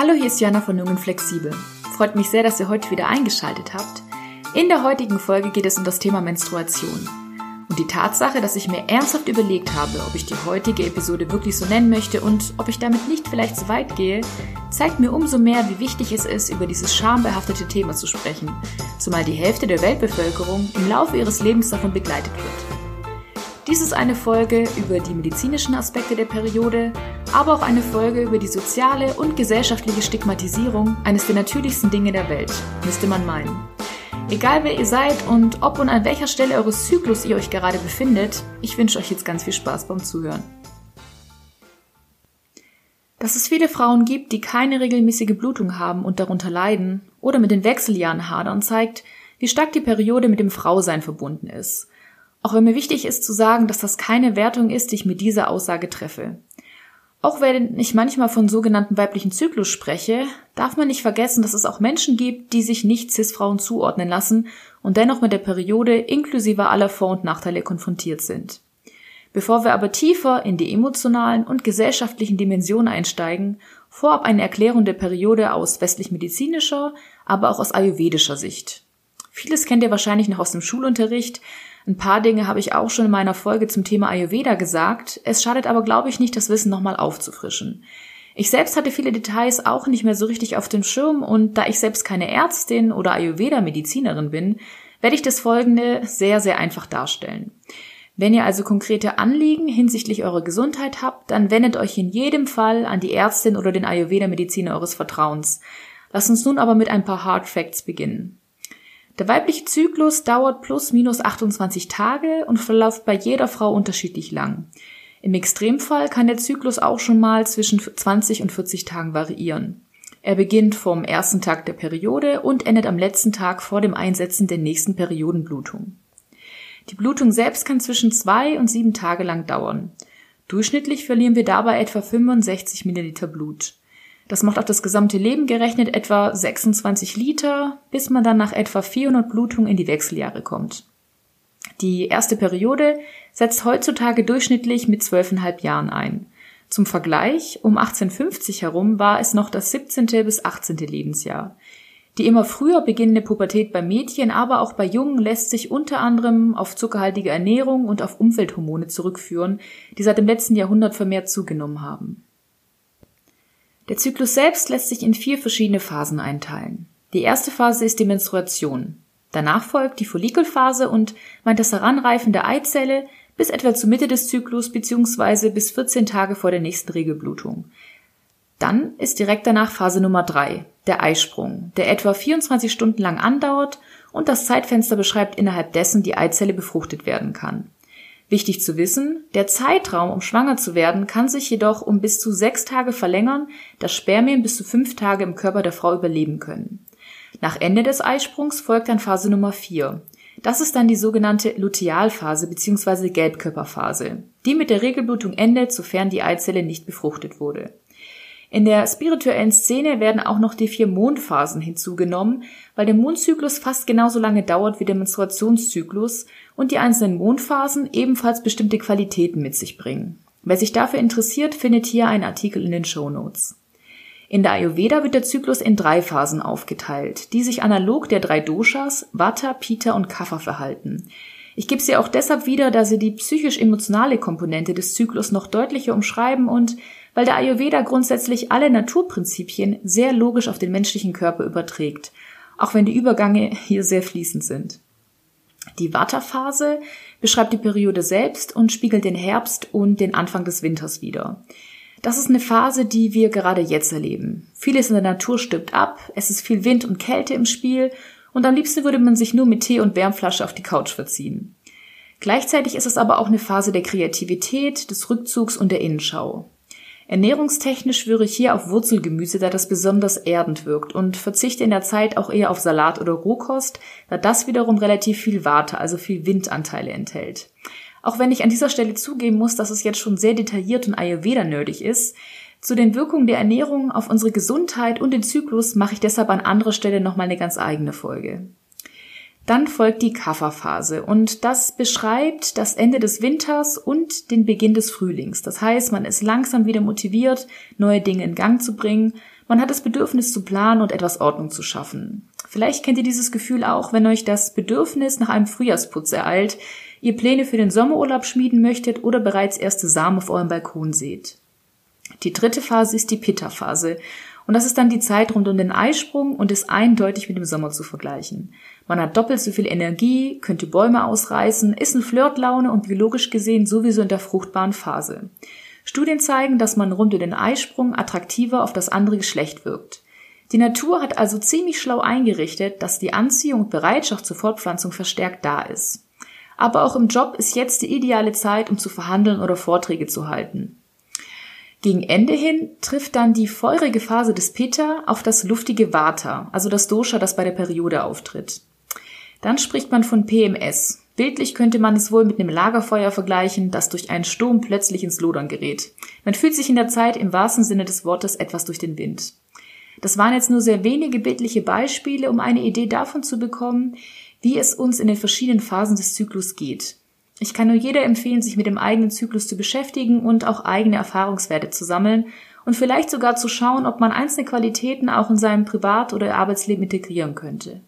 Hallo, hier ist Jana von Jungen Flexibel. Freut mich sehr, dass ihr heute wieder eingeschaltet habt. In der heutigen Folge geht es um das Thema Menstruation. Und die Tatsache, dass ich mir ernsthaft überlegt habe, ob ich die heutige Episode wirklich so nennen möchte und ob ich damit nicht vielleicht zu weit gehe, zeigt mir umso mehr, wie wichtig es ist, über dieses schambehaftete Thema zu sprechen, zumal die Hälfte der Weltbevölkerung im Laufe ihres Lebens davon begleitet wird. Dies ist eine Folge über die medizinischen Aspekte der Periode, aber auch eine Folge über die soziale und gesellschaftliche Stigmatisierung eines der natürlichsten Dinge der Welt, müsste man meinen. Egal wer ihr seid und ob und an welcher Stelle eures Zyklus ihr euch gerade befindet, ich wünsche euch jetzt ganz viel Spaß beim Zuhören. Dass es viele Frauen gibt, die keine regelmäßige Blutung haben und darunter leiden oder mit den Wechseljahren hadern, zeigt, wie stark die Periode mit dem Frausein verbunden ist – auch wenn mir wichtig ist zu sagen, dass das keine Wertung ist, die ich mit dieser Aussage treffe. Auch wenn ich manchmal von sogenannten weiblichen Zyklus spreche, darf man nicht vergessen, dass es auch Menschen gibt, die sich nicht Cis-Frauen zuordnen lassen und dennoch mit der Periode inklusive aller Vor- und Nachteile konfrontiert sind. Bevor wir aber tiefer in die emotionalen und gesellschaftlichen Dimensionen einsteigen, vorab eine Erklärung der Periode aus westlich-medizinischer, aber auch aus ayurvedischer Sicht. Vieles kennt ihr wahrscheinlich noch aus dem Schulunterricht, ein paar Dinge habe ich auch schon in meiner Folge zum Thema Ayurveda gesagt. Es schadet aber, glaube ich, nicht, das Wissen nochmal aufzufrischen. Ich selbst hatte viele Details auch nicht mehr so richtig auf dem Schirm und da ich selbst keine Ärztin oder Ayurveda-Medizinerin bin, werde ich das Folgende sehr, sehr einfach darstellen. Wenn ihr also konkrete Anliegen hinsichtlich eurer Gesundheit habt, dann wendet euch in jedem Fall an die Ärztin oder den Ayurveda-Mediziner eures Vertrauens. Lasst uns nun aber mit ein paar Hard Facts beginnen. Der weibliche Zyklus dauert plus minus 28 Tage und verläuft bei jeder Frau unterschiedlich lang. Im Extremfall kann der Zyklus auch schon mal zwischen 20 und 40 Tagen variieren. Er beginnt vom ersten Tag der Periode und endet am letzten Tag vor dem Einsetzen der nächsten Periodenblutung. Die Blutung selbst kann zwischen zwei und sieben Tage lang dauern. Durchschnittlich verlieren wir dabei etwa 65 Milliliter Blut. Das macht auf das gesamte Leben gerechnet etwa 26 Liter, bis man dann nach etwa 400 Blutungen in die Wechseljahre kommt. Die erste Periode setzt heutzutage durchschnittlich mit 12,5 Jahren ein. Zum Vergleich, um 1850 herum war es noch das 17. bis 18. Lebensjahr. Die immer früher beginnende Pubertät bei Mädchen, aber auch bei Jungen lässt sich unter anderem auf zuckerhaltige Ernährung und auf Umwelthormone zurückführen, die seit dem letzten Jahrhundert vermehrt zugenommen haben. Der Zyklus selbst lässt sich in vier verschiedene Phasen einteilen. Die erste Phase ist die Menstruation. Danach folgt die Follikelphase und meint das Heranreifen der Eizelle bis etwa zur Mitte des Zyklus bzw. bis 14 Tage vor der nächsten Regelblutung. Dann ist direkt danach Phase Nummer drei, der Eisprung, der etwa 24 Stunden lang andauert und das Zeitfenster beschreibt, innerhalb dessen die Eizelle befruchtet werden kann. Wichtig zu wissen, der Zeitraum, um schwanger zu werden, kann sich jedoch um bis zu sechs Tage verlängern, da Spermien bis zu fünf Tage im Körper der Frau überleben können. Nach Ende des Eisprungs folgt dann Phase Nummer vier. Das ist dann die sogenannte Lutealphase bzw. Gelbkörperphase, die mit der Regelblutung endet, sofern die Eizelle nicht befruchtet wurde. In der spirituellen Szene werden auch noch die vier Mondphasen hinzugenommen, weil der Mondzyklus fast genauso lange dauert wie der Menstruationszyklus und die einzelnen Mondphasen ebenfalls bestimmte Qualitäten mit sich bringen. Wer sich dafür interessiert, findet hier einen Artikel in den Show Notes. In der Ayurveda wird der Zyklus in drei Phasen aufgeteilt, die sich analog der drei Doshas Vata, Pitta und Kapha verhalten. Ich gebe sie auch deshalb wieder, da sie die psychisch-emotionale Komponente des Zyklus noch deutlicher umschreiben und weil der Ayurveda grundsätzlich alle Naturprinzipien sehr logisch auf den menschlichen Körper überträgt, auch wenn die Übergänge hier sehr fließend sind. Die Vata-Phase beschreibt die Periode selbst und spiegelt den Herbst und den Anfang des Winters wider. Das ist eine Phase, die wir gerade jetzt erleben. Vieles in der Natur stirbt ab, es ist viel Wind und Kälte im Spiel und am liebsten würde man sich nur mit Tee und Wärmflasche auf die Couch verziehen. Gleichzeitig ist es aber auch eine Phase der Kreativität, des Rückzugs und der Innenschau. Ernährungstechnisch schwöre ich hier auf Wurzelgemüse, da das besonders erdend wirkt und verzichte in der Zeit auch eher auf Salat oder Rohkost, da das wiederum relativ viel Warte, also viel Windanteile enthält. Auch wenn ich an dieser Stelle zugeben muss, dass es jetzt schon sehr detailliert und Ayurveda-nerdig ist, zu den Wirkungen der Ernährung auf unsere Gesundheit und den Zyklus mache ich deshalb an anderer Stelle nochmal eine ganz eigene Folge. Dann folgt die Kafferphase und das beschreibt das Ende des Winters und den Beginn des Frühlings. Das heißt, man ist langsam wieder motiviert, neue Dinge in Gang zu bringen. Man hat das Bedürfnis zu planen und etwas Ordnung zu schaffen. Vielleicht kennt ihr dieses Gefühl auch, wenn euch das Bedürfnis nach einem Frühjahrsputz ereilt, ihr Pläne für den Sommerurlaub schmieden möchtet oder bereits erste Samen auf eurem Balkon seht. Die dritte Phase ist die Pitta-Phase. Und das ist dann die Zeit rund um den Eisprung und ist eindeutig mit dem Sommer zu vergleichen. Man hat doppelt so viel Energie, könnte Bäume ausreißen, ist in Flirtlaune und biologisch gesehen sowieso in der fruchtbaren Phase. Studien zeigen, dass man rund um den Eisprung attraktiver auf das andere Geschlecht wirkt. Die Natur hat also ziemlich schlau eingerichtet, dass die Anziehung und Bereitschaft zur Fortpflanzung verstärkt da ist. Aber auch im Job ist jetzt die ideale Zeit, um zu verhandeln oder Vorträge zu halten. Gegen Ende hin trifft dann die feurige Phase des Pitta auf das luftige Vata, also das Dosha, das bei der Periode auftritt. Dann spricht man von PMS, Bildlich könnte man es wohl mit einem Lagerfeuer vergleichen, das durch einen Sturm plötzlich ins Lodern gerät. Man fühlt sich in der Zeit im wahrsten Sinne des Wortes etwas durch den Wind. Das waren jetzt nur sehr wenige bildliche Beispiele, um eine Idee davon zu bekommen, wie es uns in den verschiedenen Phasen des Zyklus geht. Ich kann nur jeder empfehlen, sich mit dem eigenen Zyklus zu beschäftigen und auch eigene Erfahrungswerte zu sammeln und vielleicht sogar zu schauen, ob man einzelne Qualitäten auch in seinem Privat- oder Arbeitsleben integrieren könnte.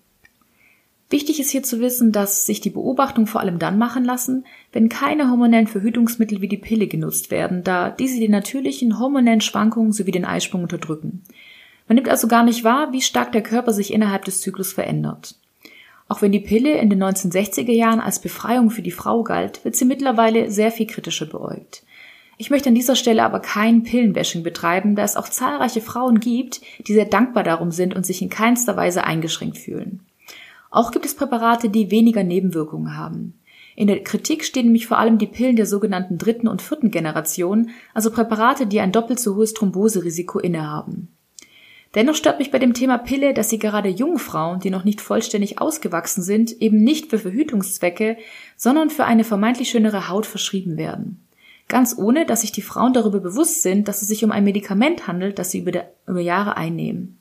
Wichtig ist hier zu wissen, dass sich die Beobachtungen vor allem dann machen lassen, wenn keine hormonellen Verhütungsmittel wie die Pille genutzt werden, da diese die natürlichen hormonellen Schwankungen sowie den Eisprung unterdrücken. Man nimmt also gar nicht wahr, wie stark der Körper sich innerhalb des Zyklus verändert. Auch wenn die Pille in den 1960er Jahren als Befreiung für die Frau galt, wird sie mittlerweile sehr viel kritischer beäugt. Ich möchte an dieser Stelle aber kein Pillenbashing betreiben, da es auch zahlreiche Frauen gibt, die sehr dankbar darum sind und sich in keinster Weise eingeschränkt fühlen. Auch gibt es Präparate, die weniger Nebenwirkungen haben. In der Kritik stehen nämlich vor allem die Pillen der sogenannten dritten und vierten Generation, also Präparate, die ein doppelt so hohes Thromboserisiko innehaben. Dennoch stört mich bei dem Thema Pille, dass sie gerade jungen Frauen, die noch nicht vollständig ausgewachsen sind, eben nicht für Verhütungszwecke, sondern für eine vermeintlich schönere Haut verschrieben werden. Ganz ohne, dass sich die Frauen darüber bewusst sind, dass es sich um ein Medikament handelt, das sie über, über Jahre einnehmen.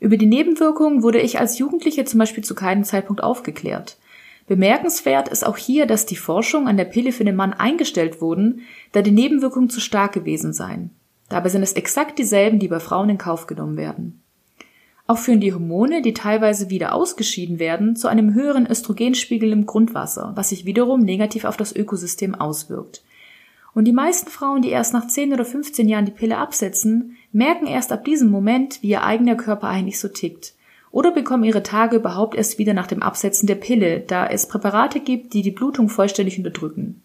Über die Nebenwirkungen wurde ich als Jugendliche zum Beispiel zu keinem Zeitpunkt aufgeklärt. Bemerkenswert ist auch hier, dass die Forschung an der Pille für den Mann eingestellt wurden, da die Nebenwirkungen zu stark gewesen seien. Dabei sind es exakt dieselben, die bei Frauen in Kauf genommen werden. Auch führen die Hormone, die teilweise wieder ausgeschieden werden, zu einem höheren Östrogenspiegel im Grundwasser, was sich wiederum negativ auf das Ökosystem auswirkt. Und die meisten Frauen, die erst nach 10 oder 15 Jahren die Pille absetzen, merken erst ab diesem Moment, wie ihr eigener Körper eigentlich so tickt. Oder bekommen ihre Tage überhaupt erst wieder nach dem Absetzen der Pille, da es Präparate gibt, die die Blutung vollständig unterdrücken.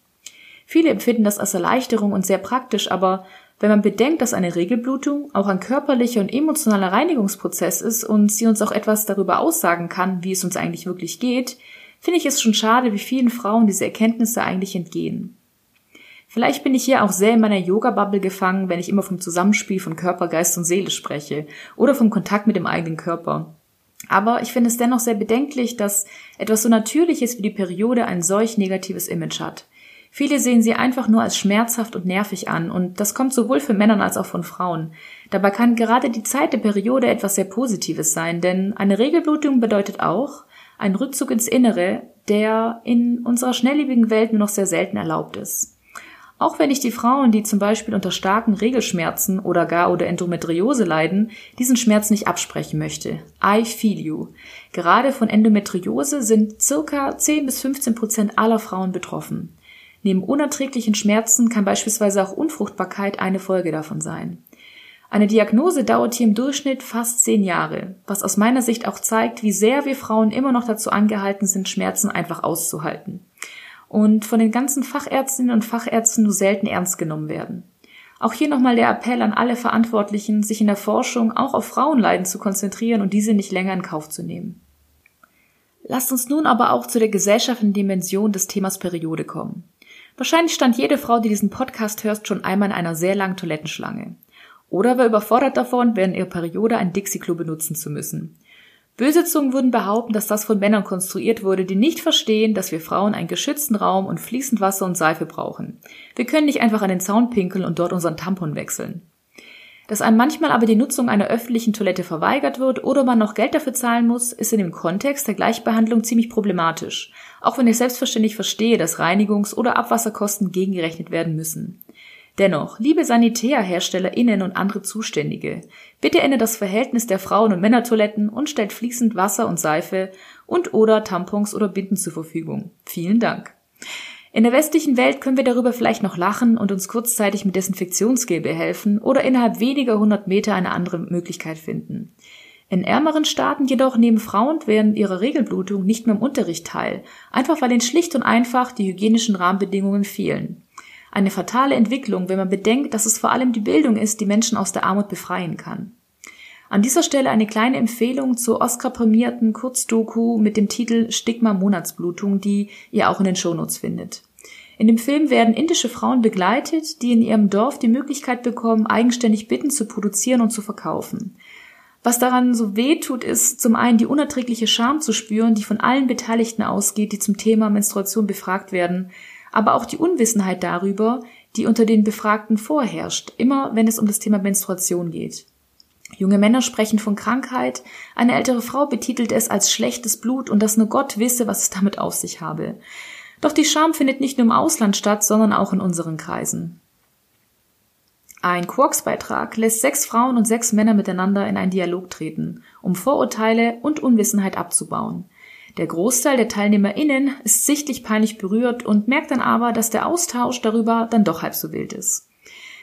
Viele empfinden das als Erleichterung und sehr praktisch, aber wenn man bedenkt, dass eine Regelblutung auch ein körperlicher und emotionaler Reinigungsprozess ist und sie uns auch etwas darüber aussagen kann, wie es uns eigentlich wirklich geht, finde ich es schon schade, wie vielen Frauen diese Erkenntnisse eigentlich entgehen. Vielleicht bin ich hier auch sehr in meiner Yoga-Bubble gefangen, wenn ich immer vom Zusammenspiel von Körper, Geist und Seele spreche oder vom Kontakt mit dem eigenen Körper. Aber ich finde es dennoch sehr bedenklich, dass etwas so Natürliches wie die Periode ein solch negatives Image hat. Viele sehen sie einfach nur als schmerzhaft und nervig an und das kommt sowohl für Männer als auch von Frauen. Dabei kann gerade die Zeit der Periode etwas sehr Positives sein, denn eine Regelblutung bedeutet auch ein Rückzug ins Innere, der in unserer schnelllebigen Welt nur noch sehr selten erlaubt ist. Auch wenn ich die Frauen, die zum Beispiel unter starken Regelschmerzen oder gar oder Endometriose leiden, diesen Schmerz nicht absprechen möchte. I feel you. Gerade von Endometriose sind circa 10 bis 15 Prozent aller Frauen betroffen. Neben unerträglichen Schmerzen kann beispielsweise auch Unfruchtbarkeit eine Folge davon sein. Eine Diagnose dauert hier im Durchschnitt fast zehn Jahre, was aus meiner Sicht auch zeigt, wie sehr wir Frauen immer noch dazu angehalten sind, Schmerzen einfach auszuhalten und von den ganzen Fachärztinnen und Fachärzten nur selten ernst genommen werden. Auch hier nochmal der Appell an alle Verantwortlichen, sich in der Forschung auch auf Frauenleiden zu konzentrieren und diese nicht länger in Kauf zu nehmen. Lasst uns nun aber auch zu der gesellschaftlichen Dimension des Themas Periode kommen. Wahrscheinlich stand jede Frau, die diesen Podcast hört, schon einmal in einer sehr langen Toilettenschlange. Oder war überfordert davon, während ihrer Periode ein Dixie-Klo benutzen zu müssen. Böse Zungen würden behaupten, dass das von Männern konstruiert wurde, die nicht verstehen, dass wir Frauen einen geschützten Raum und fließend Wasser und Seife brauchen. Wir können nicht einfach an den Zaun pinkeln und dort unseren Tampon wechseln. Dass einem manchmal aber die Nutzung einer öffentlichen Toilette verweigert wird oder man noch Geld dafür zahlen muss, ist in dem Kontext der Gleichbehandlung ziemlich problematisch, auch wenn ich selbstverständlich verstehe, dass Reinigungs- oder Abwasserkosten gegengerechnet werden müssen. Dennoch, liebe SanitärherstellerInnen und andere Zuständige, bitte ändert das Verhältnis der Frauen- und Männertoiletten und stellt fließend Wasser und Seife und oder Tampons oder Binden zur Verfügung. Vielen Dank. In der westlichen Welt können wir darüber vielleicht noch lachen und uns kurzzeitig mit Desinfektionsgel behelfen oder innerhalb weniger hundert Meter eine andere Möglichkeit finden. In ärmeren Staaten jedoch nehmen Frauen während ihrer Regelblutung nicht mehr im Unterricht teil, einfach weil ihnen schlicht und einfach die hygienischen Rahmenbedingungen fehlen. Eine fatale Entwicklung, wenn man bedenkt, dass es vor allem die Bildung ist, die Menschen aus der Armut befreien kann. An dieser Stelle eine kleine Empfehlung zur Oscar-prämierten Kurzdoku mit dem Titel Stigma Monatsblutung, die ihr auch in den Shownotes findet. In dem Film werden indische Frauen begleitet, die in ihrem Dorf die Möglichkeit bekommen, eigenständig Bitten zu produzieren und zu verkaufen. Was daran so weh tut, ist zum einen die unerträgliche Scham zu spüren, die von allen Beteiligten ausgeht, die zum Thema Menstruation befragt werden, aber auch die Unwissenheit darüber, die unter den Befragten vorherrscht, immer wenn es um das Thema Menstruation geht. Junge Männer sprechen von Krankheit, eine ältere Frau betitelt es als schlechtes Blut und dass nur Gott wisse, was es damit auf sich habe. Doch die Scham findet nicht nur im Ausland statt, sondern auch in unseren Kreisen. Ein Quarks-Beitrag lässt sechs Frauen und sechs Männer miteinander in einen Dialog treten, um Vorurteile und Unwissenheit abzubauen. Der Großteil der TeilnehmerInnen ist sichtlich peinlich berührt und merkt dann aber, dass der Austausch darüber dann doch halb so wild ist.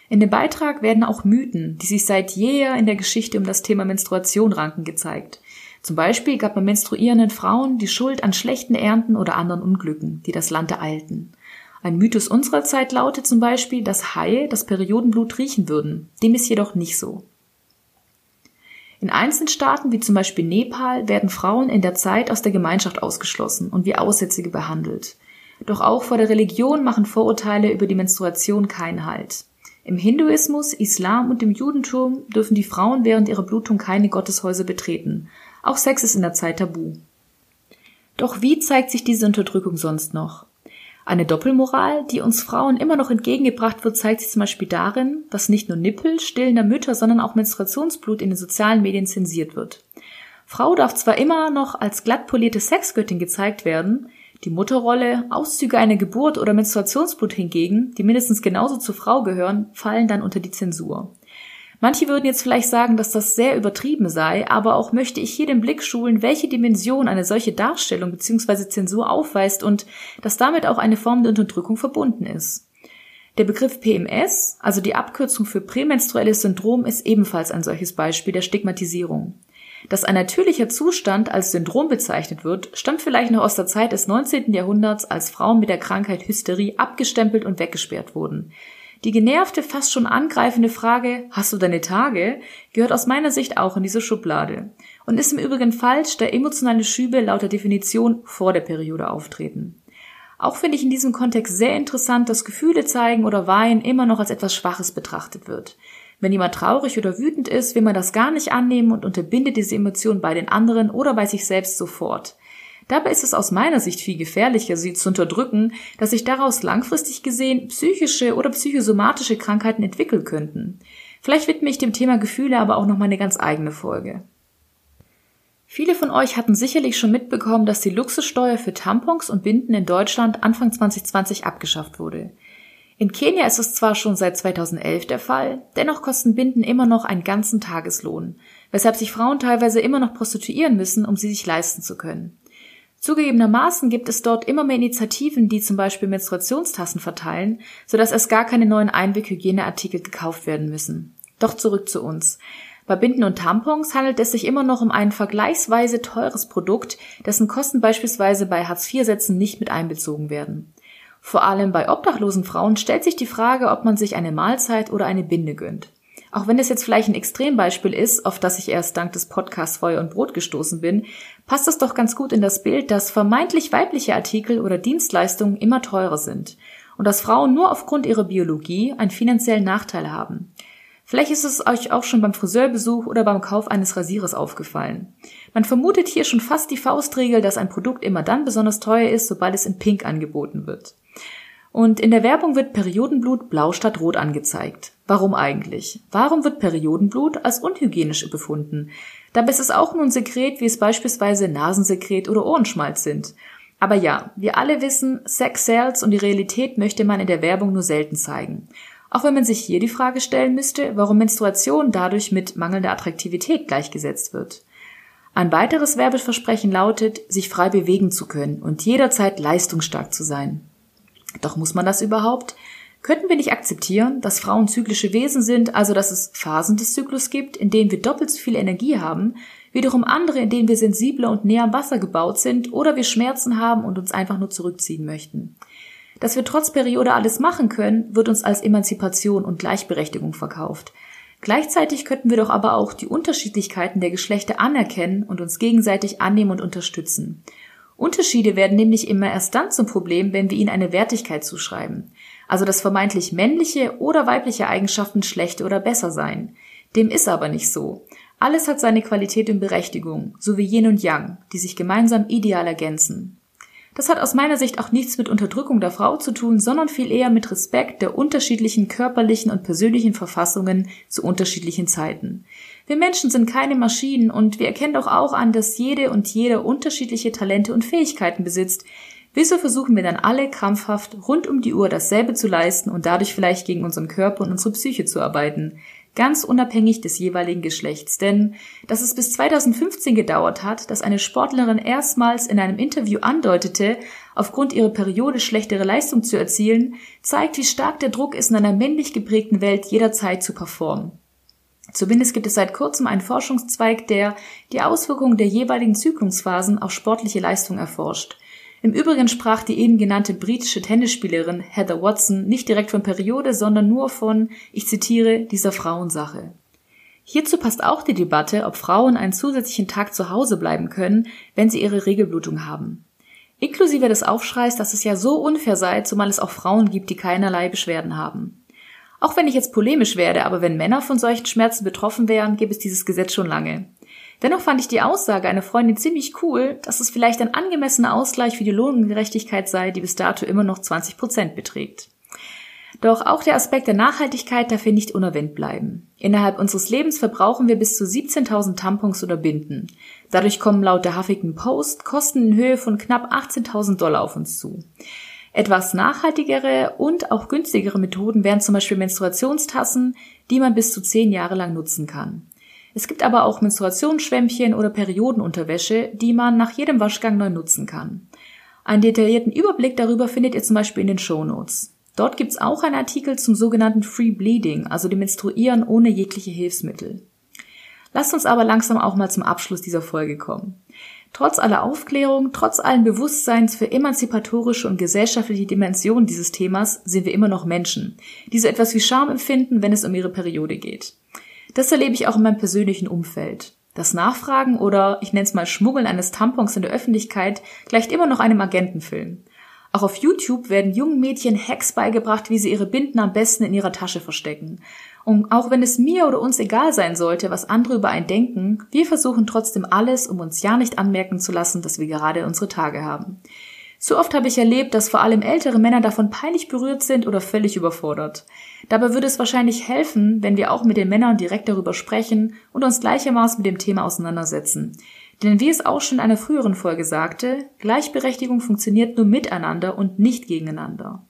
In dem Beitrag werden auch Mythen, die sich seit jeher in der Geschichte um das Thema Menstruation ranken, gezeigt. Zum Beispiel gab man menstruierenden Frauen die Schuld an schlechten Ernten oder anderen Unglücken, die das Land ereilten. Ein Mythos unserer Zeit lautet zum Beispiel, dass Haie das Periodenblut riechen würden. Dem ist jedoch nicht so. In einzelnen Staaten wie zum Beispiel Nepal werden Frauen in der Zeit aus der Gemeinschaft ausgeschlossen und wie Aussätzige behandelt. Doch auch vor der Religion machen Vorurteile über die Menstruation keinen Halt. Im Hinduismus, Islam und dem Judentum dürfen die Frauen während ihrer Blutung keine Gotteshäuser betreten. Auch Sex ist in der Zeit tabu. Doch wie zeigt sich diese Unterdrückung sonst noch? Eine Doppelmoral, die uns Frauen immer noch entgegengebracht wird, zeigt sich zum Beispiel darin, dass nicht nur Nippel stillender Mütter, sondern auch Menstruationsblut in den sozialen Medien zensiert wird. Frau darf zwar immer noch als glattpolierte Sexgöttin gezeigt werden, die Mutterrolle, Auszüge einer Geburt oder Menstruationsblut hingegen, die mindestens genauso zur Frau gehören, fallen dann unter die Zensur. Manche würden jetzt vielleicht sagen, dass das sehr übertrieben sei, aber auch möchte ich hier den Blick schulen, welche Dimension eine solche Darstellung bzw. Zensur aufweist und dass damit auch eine Form der Unterdrückung verbunden ist. Der Begriff PMS, also die Abkürzung für prämenstruelles Syndrom, ist ebenfalls ein solches Beispiel der Stigmatisierung. Dass ein natürlicher Zustand als Syndrom bezeichnet wird, stammt vielleicht noch aus der Zeit des 19. Jahrhunderts, als Frauen mit der Krankheit Hysterie abgestempelt und weggesperrt wurden. Die genervte, fast schon angreifende Frage, hast du deine Tage, gehört aus meiner Sicht auch in diese Schublade und ist im Übrigen falsch, da emotionale Schübe laut der Definition vor der Periode auftreten. Auch finde ich in diesem Kontext sehr interessant, dass Gefühle zeigen oder weinen immer noch als etwas Schwaches betrachtet wird. Wenn jemand traurig oder wütend ist, will man das gar nicht annehmen und unterbindet diese Emotion bei den anderen oder bei sich selbst sofort. Dabei ist es aus meiner Sicht viel gefährlicher, sie zu unterdrücken, dass sich daraus langfristig gesehen psychische oder psychosomatische Krankheiten entwickeln könnten. Vielleicht widme ich dem Thema Gefühle aber auch noch mal eine ganz eigene Folge. Viele von euch hatten sicherlich schon mitbekommen, dass die Luxussteuer für Tampons und Binden in Deutschland Anfang 2020 abgeschafft wurde. In Kenia ist es zwar schon seit 2011 der Fall, dennoch kosten Binden immer noch einen ganzen Tageslohn, weshalb sich Frauen teilweise immer noch prostituieren müssen, um sie sich leisten zu können. Zugegebenermaßen gibt es dort immer mehr Initiativen, die zum Beispiel Menstruationstassen verteilen, sodass es gar keine neuen Einweghygieneartikel gekauft werden müssen. Doch zurück zu uns. Bei Binden und Tampons handelt es sich immer noch um ein vergleichsweise teures Produkt, dessen Kosten beispielsweise bei Hartz-IV-Sätzen nicht mit einbezogen werden. Vor allem bei obdachlosen Frauen stellt sich die Frage, ob man sich eine Mahlzeit oder eine Binde gönnt. Auch wenn es jetzt vielleicht ein Extrembeispiel ist, auf das ich erst dank des Podcasts Feuer und Brot gestoßen bin, passt es doch ganz gut in das Bild, dass vermeintlich weibliche Artikel oder Dienstleistungen immer teurer sind und dass Frauen nur aufgrund ihrer Biologie einen finanziellen Nachteil haben. Vielleicht ist es euch auch schon beim Friseurbesuch oder beim Kauf eines Rasierers aufgefallen. Man vermutet hier schon fast die Faustregel, dass ein Produkt immer dann besonders teuer ist, sobald es in Pink angeboten wird. Und in der Werbung wird Periodenblut blau statt rot angezeigt. Warum eigentlich? Warum wird Periodenblut als unhygienisch befunden? Dabei ist es auch nur ein Sekret, wie es beispielsweise Nasensekret oder Ohrenschmalz sind. Aber ja, wir alle wissen, Sex sells und die Realität möchte man in der Werbung nur selten zeigen. Auch wenn man sich hier die Frage stellen müsste, warum Menstruation dadurch mit mangelnder Attraktivität gleichgesetzt wird. Ein weiteres Werbeversprechen lautet, sich frei bewegen zu können und jederzeit leistungsstark zu sein. Doch muss man das überhaupt? Könnten wir nicht akzeptieren, dass Frauen zyklische Wesen sind, also dass es Phasen des Zyklus gibt, in denen wir doppelt so viel Energie haben, wiederum andere, in denen wir sensibler und näher am Wasser gebaut sind oder wir Schmerzen haben und uns einfach nur zurückziehen möchten. Dass wir trotz Periode alles machen können, wird uns als Emanzipation und Gleichberechtigung verkauft. Gleichzeitig könnten wir doch aber auch die Unterschiedlichkeiten der Geschlechter anerkennen und uns gegenseitig annehmen und unterstützen. Unterschiede werden nämlich immer erst dann zum Problem, wenn wir ihnen eine Wertigkeit zuschreiben. Also dass vermeintlich männliche oder weibliche Eigenschaften schlechter oder besser seien. Dem ist aber nicht so. Alles hat seine Qualität und Berechtigung, so wie Yin und Yang, die sich gemeinsam ideal ergänzen. Das hat aus meiner Sicht auch nichts mit Unterdrückung der Frau zu tun, sondern viel eher mit Respekt der unterschiedlichen körperlichen und persönlichen Verfassungen zu unterschiedlichen Zeiten. Wir Menschen sind keine Maschinen und wir erkennen doch auch an, dass jede und jeder unterschiedliche Talente und Fähigkeiten besitzt. Wieso versuchen wir dann alle krampfhaft rund um die Uhr dasselbe zu leisten und dadurch vielleicht gegen unseren Körper und unsere Psyche zu arbeiten? Ganz unabhängig des jeweiligen Geschlechts. Denn dass es bis 2015 gedauert hat, dass eine Sportlerin erstmals in einem Interview andeutete, aufgrund ihrer Periode schlechtere Leistung zu erzielen, zeigt, wie stark der Druck ist, in einer männlich geprägten Welt jederzeit zu performen. Zumindest gibt es seit kurzem einen Forschungszweig, der die Auswirkungen der jeweiligen Zyklungsphasen auf sportliche Leistung erforscht. Im Übrigen sprach die eben genannte britische Tennisspielerin Heather Watson nicht direkt von Periode, sondern nur von, ich zitiere, dieser Frauensache. Hierzu passt auch die Debatte, ob Frauen einen zusätzlichen Tag zu Hause bleiben können, wenn sie ihre Regelblutung haben. Inklusive des Aufschreis, dass es ja so unfair sei, zumal es auch Frauen gibt, die keinerlei Beschwerden haben. Auch wenn ich jetzt polemisch werde, aber wenn Männer von solchen Schmerzen betroffen wären, gäbe es dieses Gesetz schon lange. Dennoch fand ich die Aussage einer Freundin ziemlich cool, dass es vielleicht ein angemessener Ausgleich für die Lohnungerechtigkeit sei, die bis dato immer noch 20 Prozent beträgt. Doch auch der Aspekt der Nachhaltigkeit darf hier nicht unerwähnt bleiben. Innerhalb unseres Lebens verbrauchen wir bis zu 17.000 Tampons oder Binden. Dadurch kommen laut der Huffington Post Kosten in Höhe von knapp 18.000 Dollar auf uns zu. Etwas nachhaltigere und auch günstigere Methoden wären zum Beispiel Menstruationstassen, die man bis zu zehn Jahre lang nutzen kann. Es gibt aber auch Menstruationsschwämmchen oder Periodenunterwäsche, die man nach jedem Waschgang neu nutzen kann. Einen detaillierten Überblick darüber findet ihr zum Beispiel in den Show Notes. Dort gibt's auch einen Artikel zum sogenannten Free Bleeding, also dem Menstruieren ohne jegliche Hilfsmittel. Lasst uns aber langsam auch mal zum Abschluss dieser Folge kommen. Trotz aller Aufklärung, trotz allen Bewusstseins für emanzipatorische und gesellschaftliche Dimensionen dieses Themas sind wir immer noch Menschen, die so etwas wie Scham empfinden, wenn es um ihre Periode geht. Das erlebe ich auch in meinem persönlichen Umfeld. Das Nachfragen oder ich nenne es mal Schmuggeln eines Tampons in der Öffentlichkeit gleicht immer noch einem Agentenfilm. Auch auf YouTube werden jungen Mädchen Hacks beigebracht, wie sie ihre Binden am besten in ihrer Tasche verstecken. Und auch wenn es mir oder uns egal sein sollte, was andere über einen denken, wir versuchen trotzdem alles, um uns ja nicht anmerken zu lassen, dass wir gerade unsere Tage haben. So oft habe ich erlebt, dass vor allem ältere Männer davon peinlich berührt sind oder völlig überfordert. Dabei würde es wahrscheinlich helfen, wenn wir auch mit den Männern direkt darüber sprechen und uns gleichermaßen mit dem Thema auseinandersetzen. Denn wie es auch schon in einer früheren Folge sagte, Gleichberechtigung funktioniert nur miteinander und nicht gegeneinander.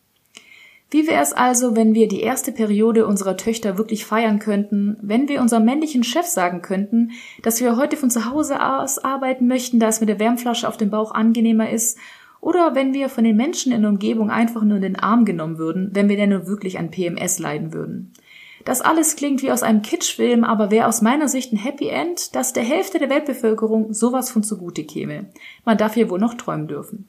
Wie wäre es also, wenn wir die erste Periode unserer Töchter wirklich feiern könnten, wenn wir unserem männlichen Chef sagen könnten, dass wir heute von zu Hause aus arbeiten möchten, da es mit der Wärmflasche auf dem Bauch angenehmer ist oder wenn wir von den Menschen in der Umgebung einfach nur in den Arm genommen würden, wenn wir denn nur wirklich an PMS leiden würden. Das alles klingt wie aus einem Kitschfilm, aber wäre aus meiner Sicht ein Happy End, dass der Hälfte der Weltbevölkerung sowas von zugute käme. Man darf hier wohl noch träumen dürfen.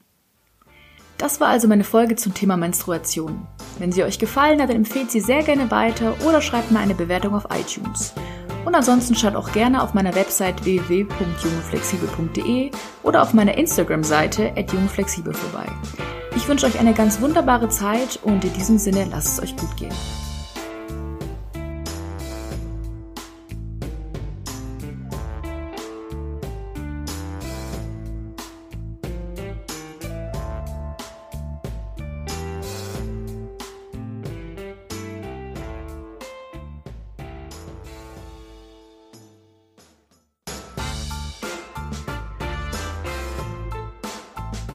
Das war also meine Folge zum Thema Menstruation. Wenn sie euch gefallen hat, dann empfehlt sie sehr gerne weiter oder schreibt mir eine Bewertung auf iTunes. Und ansonsten schaut auch gerne auf meiner Website www.jungflexibel.de oder auf meiner Instagram-Seite @jungflexibel vorbei. Ich wünsche euch eine ganz wunderbare Zeit und in diesem Sinne lasst es euch gut gehen.